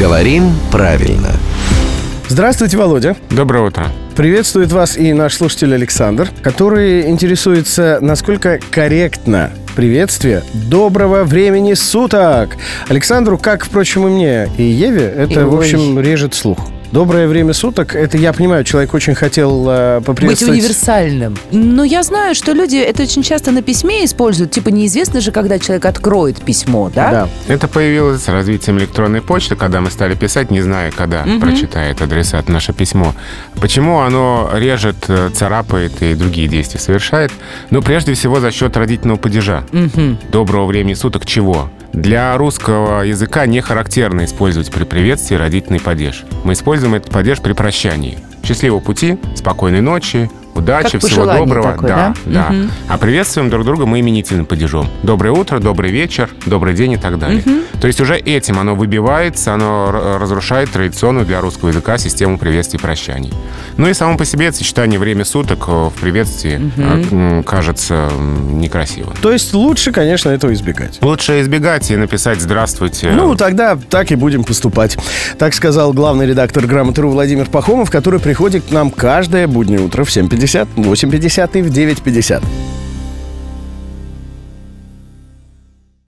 Говорим правильно. Здравствуйте, Володя. Доброе утро. Приветствует вас и наш слушатель Александр, который интересуется, насколько корректно приветствие «Доброго времени суток». Александру, как, впрочем, и мне, и Еве, это, в Ой. общем, режет слух. Доброе время суток. Это я понимаю, человек очень хотел э, Быть поприветствовать. универсальным. Но я знаю, что люди это очень часто на письме используют. Типа неизвестно же, когда человек откроет письмо, да? Да. Это появилось с развитием электронной почты, когда мы стали писать, не зная, когда прочитает адресат наше письмо. Почему оно режет, э, царапает и другие действия совершает? Ну, прежде всего, за счет родительного падежа. Доброго времени суток чего? Для русского языка не характерно использовать при приветствии родительный падеж. Мы используем этот падеж при прощании. Счастливого пути, спокойной ночи, удачи, Как всего доброго. такое, да, да? да. А приветствуем друг друга мы именительным падежом. Доброе утро, добрый вечер, добрый день и так далее. То есть уже этим оно выбивается, оно разрушает традиционную для русского языка систему приветствий и прощаний. Ну и само по себе это сочетание время суток э, в приветствии м, кажется некрасивым. То есть лучше, конечно, этого избегать. Лучше избегать и написать «Здравствуйте». Ну, тогда так и будем поступать. Так сказал главный редактор «Грамоты.ру» Владимир Пахомов, который приходит к нам каждое буднее утро в 7.50, 8.50 и в 9.50.